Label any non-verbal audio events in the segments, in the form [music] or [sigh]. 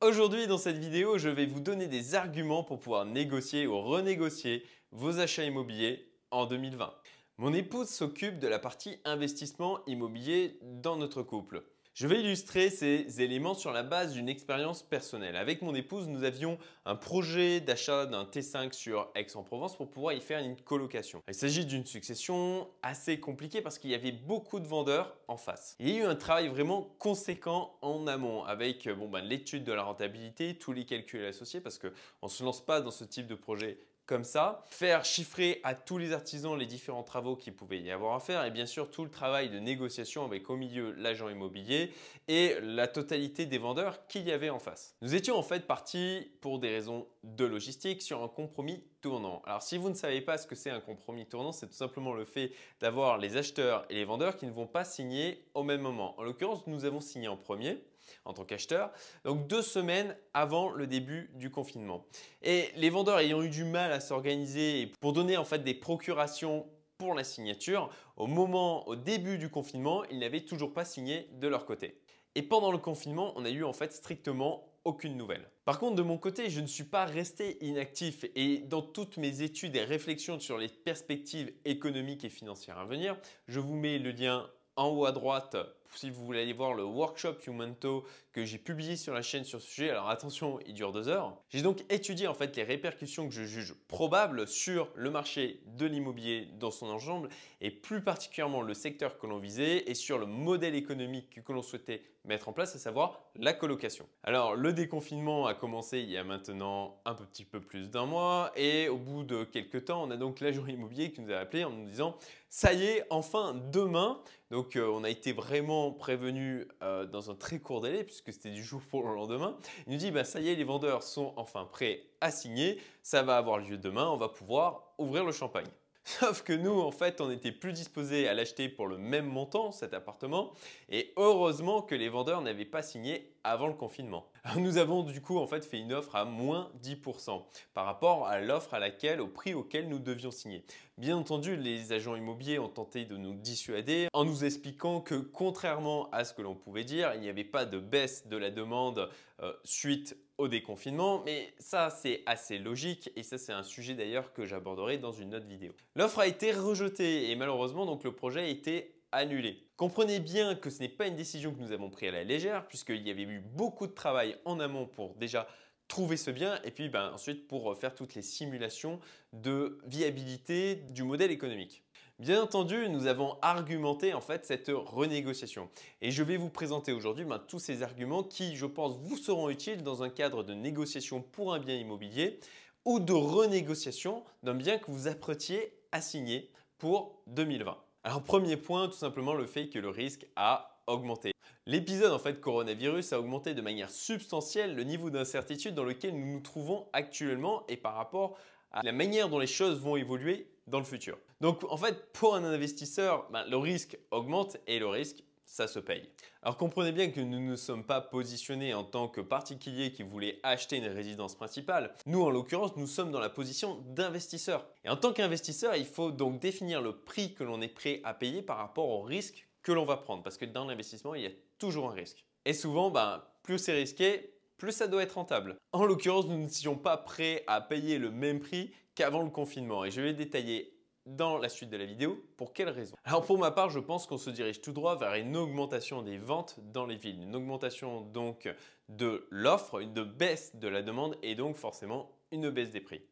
Aujourd'hui dans cette vidéo, je vais vous donner des arguments pour pouvoir négocier ou renégocier vos achats immobiliers en 2020. Mon épouse s'occupe de la partie investissement immobilier dans notre couple. Je vais illustrer ces éléments sur la base d'une expérience personnelle. Avec mon épouse, nous avions un projet d'achat d'un T5 sur Aix-en-Provence pour pouvoir y faire une colocation. Il s'agit d'une succession assez compliquée parce qu'il y avait beaucoup de vendeurs en face. Il y a eu un travail vraiment conséquent en amont avec bon, ben, l'étude de la rentabilité, tous les calculs associés parce qu'on ne se lance pas dans ce type de projet comme ça, faire chiffrer à tous les artisans les différents travaux qu'il pouvait y avoir à faire et bien sûr tout le travail de négociation avec au milieu l'agent immobilier et la totalité des vendeurs qu'il y avait en face. Nous étions en fait partis pour des raisons de logistique sur un compromis tournant. Alors si vous ne savez pas ce que c'est un compromis tournant, c'est tout simplement le fait d'avoir les acheteurs et les vendeurs qui ne vont pas signer au même moment. En l'occurrence, nous avons signé en premier en tant qu'acheteur, donc deux semaines avant le début du confinement. Et les vendeurs ayant eu du mal à s'organiser pour donner en fait des procurations pour la signature, au moment, au début du confinement, ils n'avaient toujours pas signé de leur côté. Et pendant le confinement, on a eu en fait strictement aucune nouvelle. Par contre, de mon côté, je ne suis pas resté inactif et dans toutes mes études et réflexions sur les perspectives économiques et financières à venir, je vous mets le lien en haut à droite si vous voulez aller voir le workshop Youmento que j'ai publié sur la chaîne sur ce sujet, alors attention, il dure deux heures. J'ai donc étudié en fait les répercussions que je juge probables sur le marché de l'immobilier dans son ensemble et plus particulièrement le secteur que l'on visait et sur le modèle économique que l'on souhaitait mettre en place, à savoir la colocation. Alors le déconfinement a commencé il y a maintenant un petit peu plus d'un mois et au bout de quelques temps, on a donc l'agent immobilier qui nous a appelé en nous disant ça y est, enfin demain. Donc euh, on a été vraiment prévenu euh, dans un très court délai puisque c'était du jour pour le lendemain. Il nous dit bah, ça y est, les vendeurs sont enfin prêts à signer, ça va avoir lieu demain, on va pouvoir ouvrir le champagne. Sauf que nous, en fait, on n'était plus disposés à l'acheter pour le même montant, cet appartement. Et heureusement que les vendeurs n'avaient pas signé avant le confinement. nous avons du coup en fait fait une offre à moins 10% par rapport à l'offre à laquelle, au prix auquel nous devions signer. Bien entendu, les agents immobiliers ont tenté de nous dissuader en nous expliquant que contrairement à ce que l'on pouvait dire, il n'y avait pas de baisse de la demande euh, suite au déconfinement, mais ça c'est assez logique et ça c'est un sujet d'ailleurs que j'aborderai dans une autre vidéo. L'offre a été rejetée et malheureusement donc le projet a été annulé. Comprenez bien que ce n'est pas une décision que nous avons prise à la légère puisqu'il y avait eu beaucoup de travail en amont pour déjà trouver ce bien et puis ben, ensuite pour faire toutes les simulations de viabilité du modèle économique. Bien entendu, nous avons argumenté en fait cette renégociation et je vais vous présenter aujourd'hui ben, tous ces arguments qui, je pense, vous seront utiles dans un cadre de négociation pour un bien immobilier ou de renégociation d'un bien que vous apprêtiez à signer pour 2020. Alors premier point, tout simplement le fait que le risque a augmenté. L'épisode en fait coronavirus a augmenté de manière substantielle le niveau d'incertitude dans lequel nous nous trouvons actuellement et par rapport à la manière dont les choses vont évoluer dans le futur. Donc en fait pour un investisseur, ben, le risque augmente et le risque ça se paye. Alors comprenez bien que nous ne sommes pas positionnés en tant que particulier qui voulait acheter une résidence principale. Nous, en l'occurrence, nous sommes dans la position d'investisseur. Et en tant qu'investisseur, il faut donc définir le prix que l'on est prêt à payer par rapport au risque que l'on va prendre. Parce que dans l'investissement, il y a toujours un risque. Et souvent, ben, plus c'est risqué, plus ça doit être rentable. En l'occurrence, nous sommes pas prêts à payer le même prix qu'avant le confinement. Et je vais détailler dans la suite de la vidéo. Pour quelles raisons Alors pour ma part, je pense qu'on se dirige tout droit vers une augmentation des ventes dans les villes. Une augmentation donc de l'offre, une baisse de la demande et donc forcément une baisse des prix.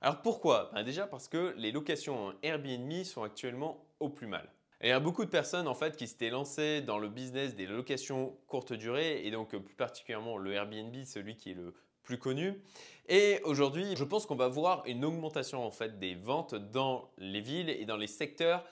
Alors pourquoi? Ben Déjà parce que les locations Airbnb sont actuellement au plus mal. Il y a beaucoup de personnes en fait qui s'étaient lancées dans le business des locations courte durée et donc plus particulièrement le Airbnb, celui qui est le plus connu. Et aujourd'hui, je pense qu'on va voir une augmentation en fait des ventes dans les villes et dans les secteurs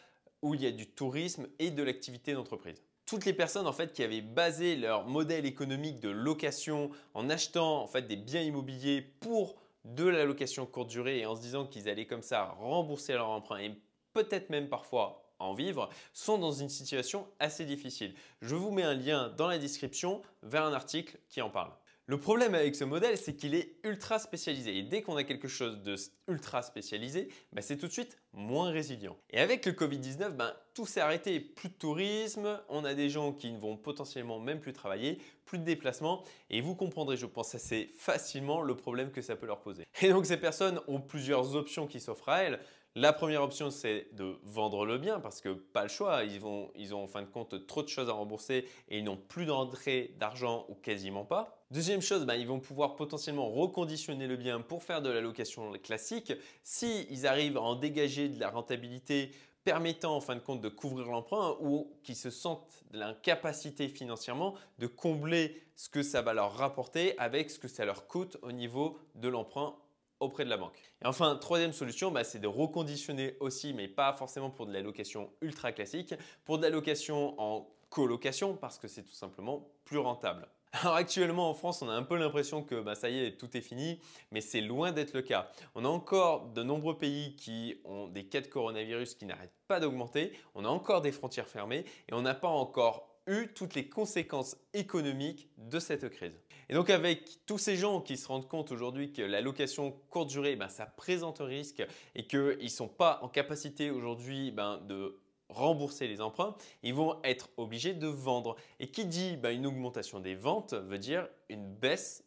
où il y a du tourisme et de l'activité d'entreprise. Toutes les personnes en fait qui avaient basé leur modèle économique de location en achetant en fait des biens immobiliers pour de la location courte durée et en se disant qu'ils allaient comme ça rembourser leur emprunt et peut-être même parfois en vivre, sont dans une situation assez difficile. Je vous mets un lien dans la description vers un article qui en parle. Le problème avec ce modèle, c'est qu'il est ultra spécialisé. Et dès qu'on a quelque chose de ultra spécialisé, bah, c'est tout de suite moins résilient. Et avec le Covid-19, ben, tout s'est arrêté. Plus de tourisme, on a des gens qui ne vont potentiellement même plus travailler, plus de déplacements. Et vous comprendrez, je pense, assez facilement le problème que ça peut leur poser. Et donc ces personnes ont plusieurs options qui s'offrent à elles. La première option, c'est de vendre le bien parce que pas le choix, ils, ils ont en fin de compte trop de choses à rembourser et ils n'ont plus d'entrée d'argent ou quasiment pas. Deuxième chose, ben, ils vont pouvoir potentiellement reconditionner le bien pour faire de la location classique. S'ils arrivent à en dégager de la rentabilité permettant en fin de compte de couvrir l'emprunt ou qui se sentent l'incapacité financièrement de combler ce que ça va leur rapporter avec ce que ça leur coûte au niveau de l'emprunt auprès de la banque. Et enfin, troisième solution, bah, c'est de reconditionner aussi, mais pas forcément pour de la location ultra classique, pour de la location en colocation parce que c'est tout simplement plus rentable. [laughs] Alors actuellement en France, on a un peu l'impression que bah, ça y est, tout est fini, mais c'est loin d'être le cas. On a encore de nombreux pays qui ont des cas de coronavirus qui n'arrêtent pas d'augmenter, on a encore des frontières fermées et on n'a pas encore eu toutes les conséquences économiques de cette crise. Et donc avec tous ces gens qui se rendent compte aujourd'hui que la location courte durée, ben, ça présente un risque et qu'ils ne sont pas en capacité aujourd'hui ben, de rembourser les emprunts, ils vont être obligés de vendre. Et qui dit ben, une augmentation des ventes veut dire une baisse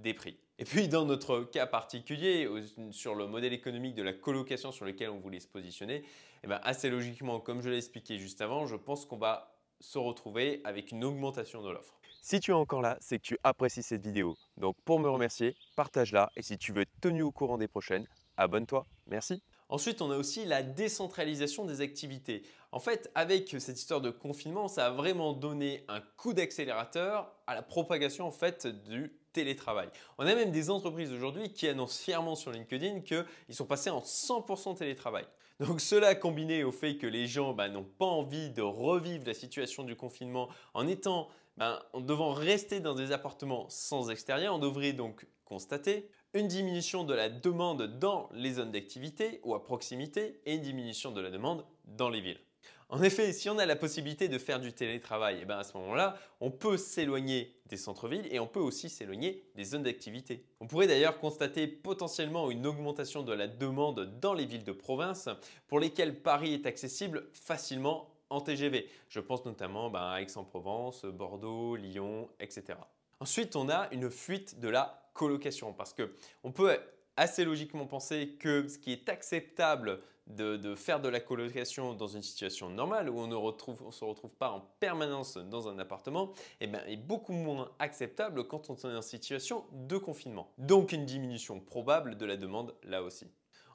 des prix. Et puis dans notre cas particulier, sur le modèle économique de la colocation sur lequel on voulait se positionner, eh assez logiquement, comme je l'ai expliqué juste avant, je pense qu'on va se retrouver avec une augmentation de l'offre. Si tu es encore là, c'est que tu apprécies cette vidéo. Donc pour me remercier, partage-la et si tu veux être tenu au courant des prochaines, abonne-toi. Merci. Ensuite, on a aussi la décentralisation des activités. En fait, avec cette histoire de confinement, ça a vraiment donné un coup d'accélérateur à la propagation en fait du télétravail. On a même des entreprises aujourd'hui qui annoncent fièrement sur LinkedIn qu'ils sont passés en 100% télétravail. Donc cela combiné au fait que les gens bah, n'ont pas envie de revivre la situation du confinement en étant ben, en devant rester dans des appartements sans extérieur, on devrait donc constater une diminution de la demande dans les zones d'activité ou à proximité et une diminution de la demande dans les villes. En effet, si on a la possibilité de faire du télétravail, et eh ben à ce moment-là, on peut s'éloigner des centres-villes et on peut aussi s'éloigner des zones d'activité. On pourrait d'ailleurs constater potentiellement une augmentation de la demande dans les villes de province pour lesquelles Paris est accessible facilement en TGV. Je pense notamment ben, à Aix-en-Provence, Bordeaux, Lyon, etc. Ensuite, on a une fuite de la colocation parce qu'on peut assez logiquement penser que ce qui est acceptable de, faire de la colocation dans une situation normale où on ne se retrouve pas en permanence dans un appartement eh ben, est beaucoup moins acceptable quand on est en situation de confinement. Donc une diminution probable de la demande là aussi.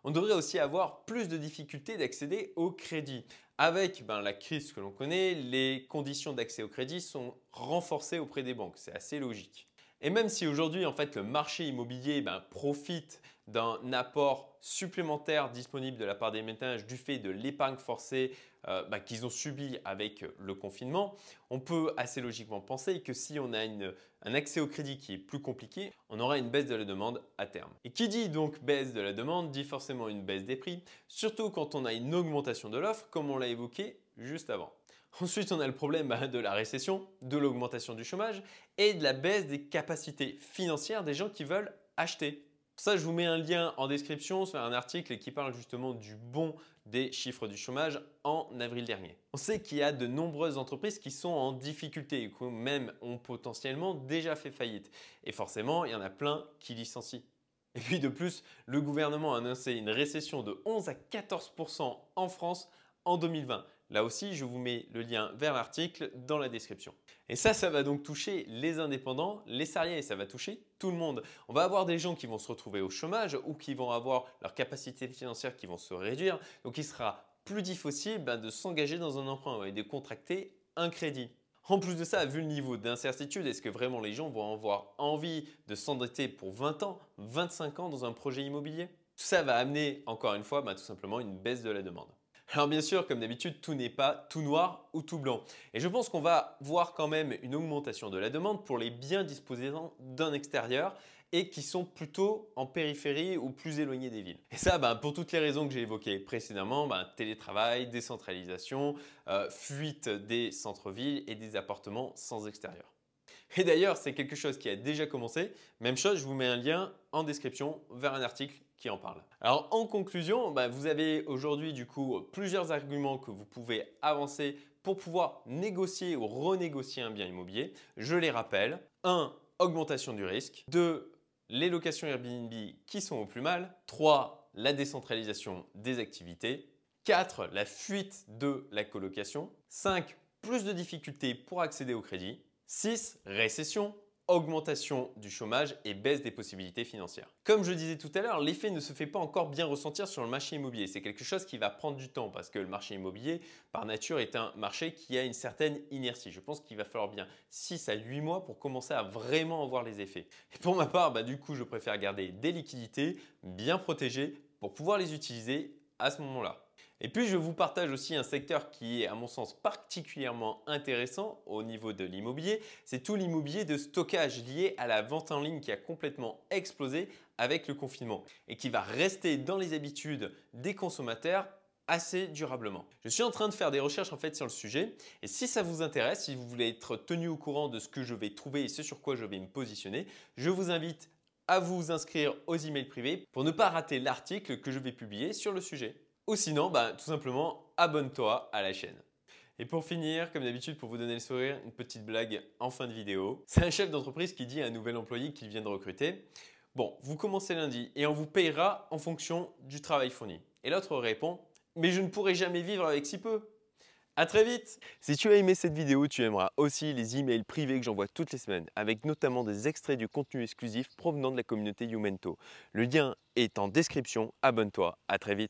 On devrait aussi avoir plus de difficultés d'accéder au crédit. Avec ben, la crise que l'on connaît, les conditions d'accès au crédit sont renforcées auprès des banques. C'est assez logique. Et même si aujourd'hui, en fait, le marché immobilier ben, profite d'un apport supplémentaire disponible de la part des ménages du fait de l'épargne forcée euh, ben, qu'ils ont subi avec le confinement, on peut assez logiquement penser que si on a un accès au crédit qui est plus compliqué, on aura une baisse de la demande à terme. Et qui dit donc baisse de la demande dit forcément une baisse des prix, surtout quand on a une augmentation de l'offre comme on l'a évoqué juste avant. Ensuite, on a le problème bah, de la récession, de l'augmentation du chômage et de la baisse des capacités financières des gens qui veulent acheter. Ça, je vous mets un lien en description sur un article qui parle justement du bon des chiffres du chômage en avril dernier. On sait qu'il y a de nombreuses entreprises qui sont en difficulté et qui même ont potentiellement déjà fait faillite. Et forcément, il y en a plein qui licencient. Et puis de plus, le gouvernement a annoncé une récession de 11 à 14% en France en 2020. Là aussi, je vous mets le lien vers l'article dans la description. Et ça, ça va donc toucher les indépendants, les salariés, ça va toucher tout le monde. On va avoir des gens qui vont se retrouver au chômage ou qui vont avoir leurs capacités financières qui vont se réduire. Donc il sera plus difficile ben, de s'engager dans un emprunt et de contracter un crédit. En plus de ça, vu le niveau d'incertitude, est-ce que vraiment les gens vont avoir envie de s'endetter pour 20 ans, 25 ans dans un projet immobilier? Tout ça va amener, encore une fois, ben, tout simplement une baisse de la demande. Alors bien sûr, comme d'habitude, tout n'est pas tout noir ou tout blanc. Et je pense qu'on va voir quand même une augmentation de la demande pour les biens disposant d'un extérieur et qui sont plutôt en périphérie ou plus éloignés des villes. Et ça, ben, pour toutes les raisons que j'ai évoquées précédemment, ben, télétravail, décentralisation, euh, fuite des centres-villes et des appartements sans extérieur. Et d'ailleurs, c'est quelque chose qui a déjà commencé. Même chose, je vous mets un lien en description vers un article qui en parle. Alors en conclusion, bah, vous avez aujourd'hui du coup plusieurs arguments que vous pouvez avancer pour pouvoir négocier ou renégocier un bien immobilier. Je les rappelle. 1. Augmentation du risque. 2. Les locations Airbnb qui sont au plus mal. 3. La décentralisation des activités. 4. La fuite de la colocation. 5. Plus de difficultés pour accéder au crédit. 6. Récession augmentation du chômage et baisse des possibilités financières. Comme je disais tout à l'heure, l'effet ne se fait pas encore bien ressentir sur le marché immobilier. C'est quelque chose qui va prendre du temps parce que le marché immobilier, par nature, est un marché qui a une certaine inertie. Je pense qu'il va falloir bien 6 à 8 mois pour commencer à vraiment en voir les effets. Et pour ma part, bah, du coup, je préfère garder des liquidités bien protégées pour pouvoir les utiliser à ce moment-là. Et puis je vous partage aussi un secteur qui est à mon sens particulièrement intéressant au niveau de l'immobilier, c'est tout l'immobilier de stockage lié à la vente en ligne qui a complètement explosé avec le confinement et qui va rester dans les habitudes des consommateurs assez durablement. Je suis en train de faire des recherches en fait sur le sujet et si ça vous intéresse, si vous voulez être tenu au courant de ce que je vais trouver et ce sur quoi je vais me positionner, je vous invite à vous inscrire aux emails privés pour ne pas rater l'article que je vais publier sur le sujet. Ou sinon, bah, tout simplement, abonne-toi à la chaîne. Et pour finir, comme d'habitude, pour vous donner le sourire, une petite blague en fin de vidéo. C'est un chef d'entreprise qui dit à un nouvel employé qu'il vient de recruter Bon, vous commencez lundi et on vous payera en fonction du travail fourni. Et l'autre répond Mais je ne pourrai jamais vivre avec si peu. À très vite Si tu as aimé cette vidéo, tu aimeras aussi les emails privés que j'envoie toutes les semaines, avec notamment des extraits du contenu exclusif provenant de la communauté Youmento. Le lien est en description, abonne-toi, à très vite